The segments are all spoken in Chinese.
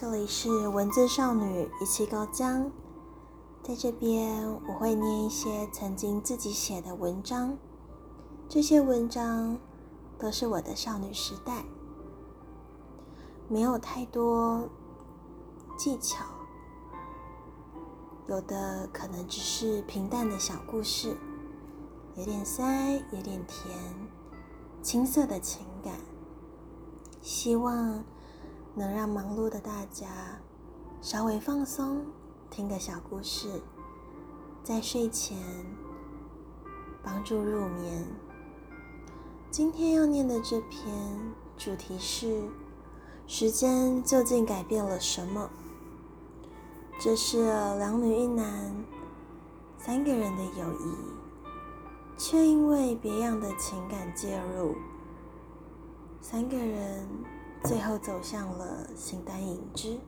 这里是文字少女一气高江，在这边我会念一些曾经自己写的文章，这些文章都是我的少女时代，没有太多技巧，有的可能只是平淡的小故事，有点酸，有点甜，青涩的情感，希望。能让忙碌的大家稍微放松，听个小故事，在睡前帮助入眠。今天要念的这篇主题是：时间究竟改变了什么？这是两女一男三个人的友谊，却因为别样的情感介入，三个人。最后走向了形单影只，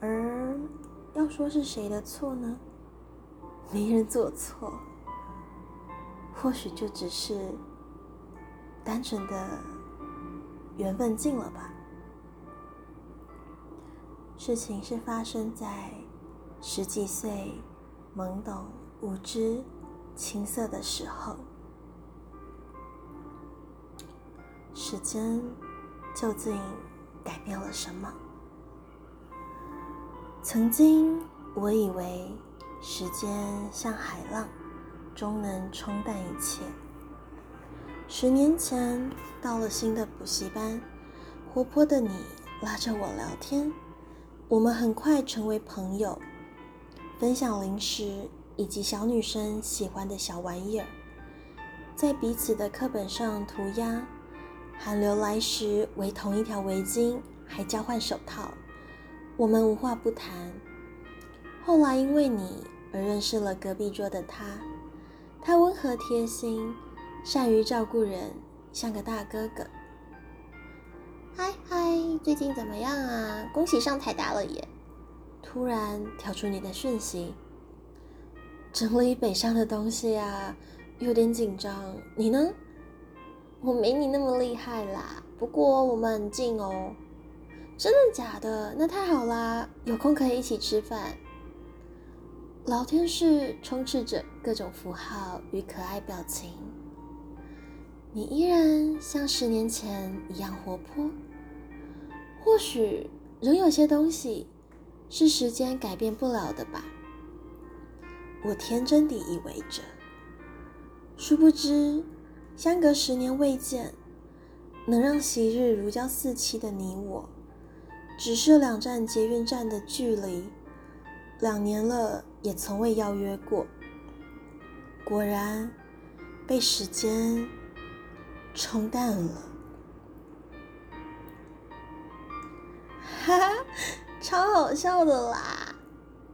而要说是谁的错呢？没人做错，或许就只是单纯的缘分尽了吧。事情是发生在十几岁、懵懂无知、青涩的时候。时间究竟改变了什么？曾经我以为时间像海浪，终能冲淡一切。十年前到了新的补习班，活泼的你拉着我聊天，我们很快成为朋友，分享零食以及小女生喜欢的小玩意儿，在彼此的课本上涂鸦。寒流来时，围同一条围巾，还交换手套。我们无话不谈。后来因为你而认识了隔壁桌的他，他温和贴心，善于照顾人，像个大哥哥。嗨嗨，最近怎么样啊？恭喜上台大了耶！突然跳出你的讯息，整理北上的东西啊，有点紧张。你呢？我没你那么厉害啦，不过我们很近哦。真的假的？那太好啦，有空可以一起吃饭。聊天室充斥着各种符号与可爱表情。你依然像十年前一样活泼。或许仍有些东西是时间改变不了的吧。我天真地以为着，殊不知。相隔十年未见，能让昔日如胶似漆的你我，只是两站捷运站的距离。两年了，也从未邀约过。果然，被时间冲淡了。哈哈，超好笑的啦！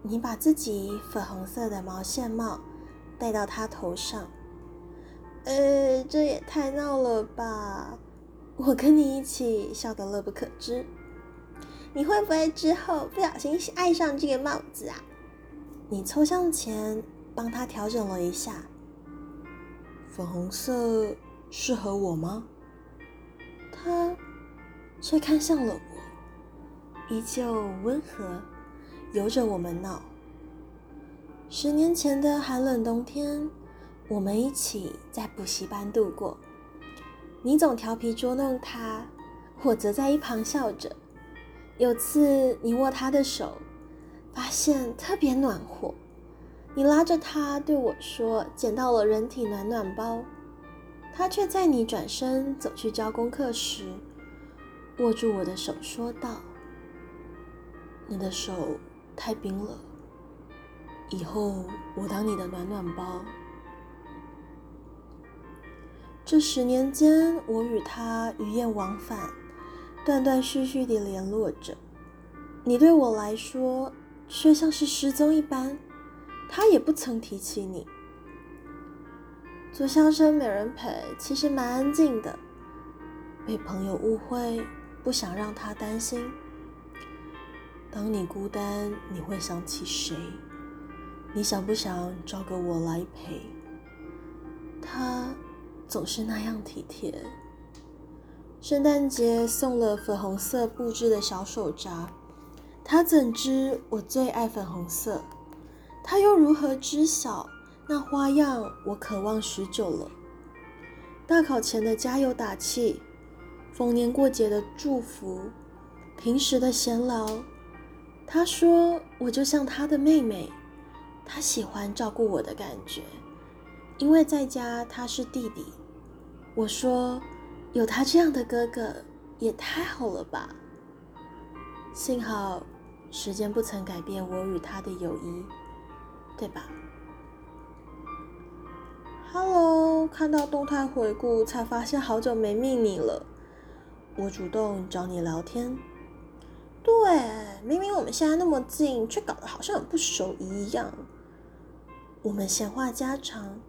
你把自己粉红色的毛线帽戴到他头上。呃，这也太闹了吧！我跟你一起笑得乐不可支。你会不会之后不小心爱上这个帽子啊？你凑向前帮他调整了一下。粉红色适合我吗？他却看向了我，依旧温和，由着我们闹。十年前的寒冷冬天。我们一起在补习班度过，你总调皮捉弄他，我则在一旁笑着。有次你握他的手，发现特别暖和，你拉着他对我说：“捡到了人体暖暖包。”他却在你转身走去交功课时，握住我的手说道：“你的手太冰了，以后我当你的暖暖包。”这十年间，我与他鱼雁往返，断断续续地联络着。你对我来说，却像是失踪一般。他也不曾提起你。做相生没人陪，其实蛮安静的。被朋友误会，不想让他担心。当你孤单，你会想起谁？你想不想找个我来陪？他。总是那样体贴，圣诞节送了粉红色布置的小手札，他怎知我最爱粉红色？他又如何知晓那花样我渴望许久了？大考前的加油打气，逢年过节的祝福，平时的闲聊。他说我就像他的妹妹，他喜欢照顾我的感觉，因为在家他是弟弟。我说有他这样的哥哥也太好了吧。幸好时间不曾改变我与他的友谊。对吧？Hello，看到动态回顾才发现好久没密你了。我主动找你聊天。对，明明我们现在那么近，却搞得好像很不熟一样。我们闲话家常，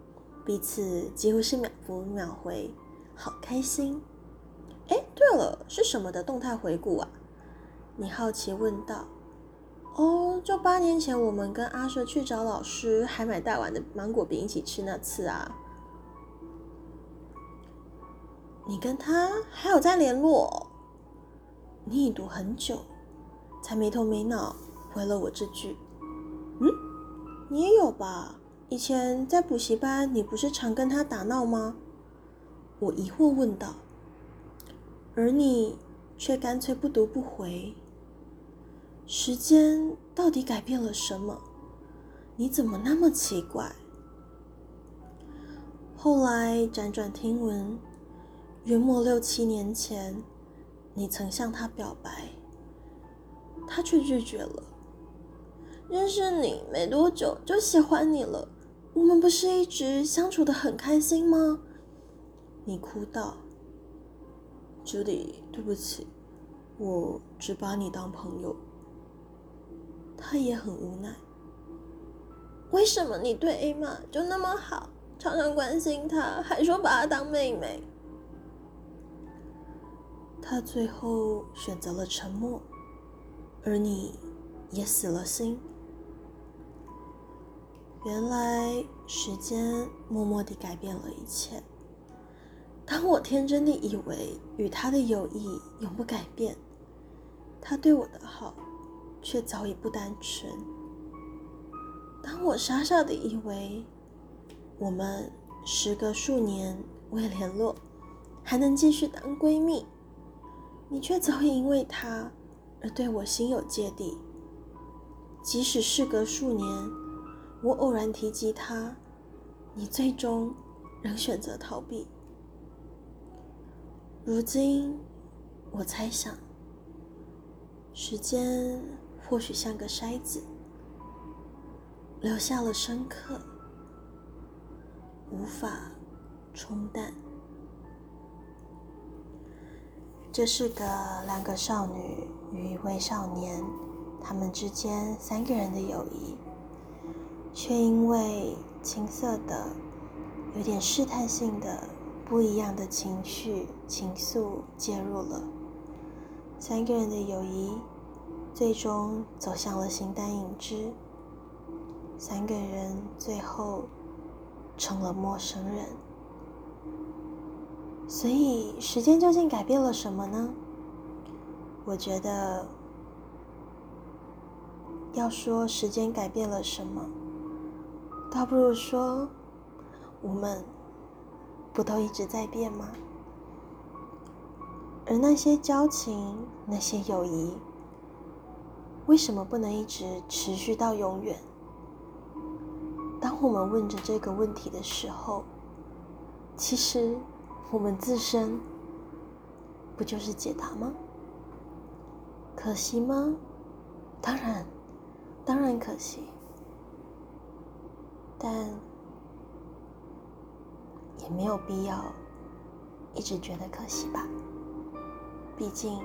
彼此几乎是秒读秒回，好开心。哎，对了，是什么的动态回顾啊？你好奇问道。哦，就八年前我们跟阿蛇去找老师，还买大碗的芒果饼一起吃那次啊。你跟他还有在联络？你已读很久，才没头没脑回了我这句。嗯，你也有吧？以前在补习班，你不是常跟他打闹吗？我疑惑问道。而你却干脆不读不回。时间到底改变了什么？你怎么那么奇怪？后来辗转听闻，约莫六七年前，你曾向他表白，他却拒绝了。认识你没多久就喜欢你了，我们不是一直相处的很开心吗？你哭道：“朱迪，对不起，我只把你当朋友。”他也很无奈。为什么你对艾玛就那么好，常常关心她，还说把她当妹妹？他最后选择了沉默，而你也死了心。原来时间默默地改变了一切。当我天真的以为与他的友谊永不改变，他对我的好。却早已不单纯。当我傻傻的以为我们时隔数年未联络，还能继续当闺蜜，你却早已因为他而对我心有芥蒂。即使事隔数年，我偶然提及他，你最终仍选择逃避。如今，我猜想，时间。或许像个筛子，留下了深刻，无法冲淡。这是个两个少女与一位少年，他们之间三个人的友谊，却因为青涩的、有点试探性的不一样的情绪情愫介入了三个人的友谊。最终走向了形单影只，三个人最后成了陌生人。所以，时间究竟改变了什么呢？我觉得，要说时间改变了什么，倒不如说，我们不都一直在变吗？而那些交情，那些友谊。为什么不能一直持续到永远？当我们问着这个问题的时候，其实我们自身不就是解答吗？可惜吗？当然，当然可惜。但也没有必要一直觉得可惜吧。毕竟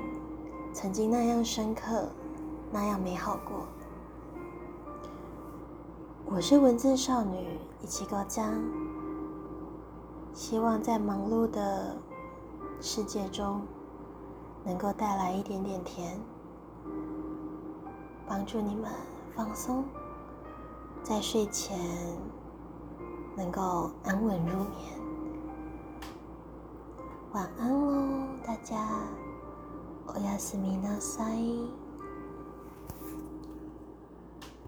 曾经那样深刻。那样美好过。我是文字少女一起高江，希望在忙碌的世界中，能够带来一点点甜，帮助你们放松，在睡前能够安稳入眠。晚安喽，大 家，おやすみなさい。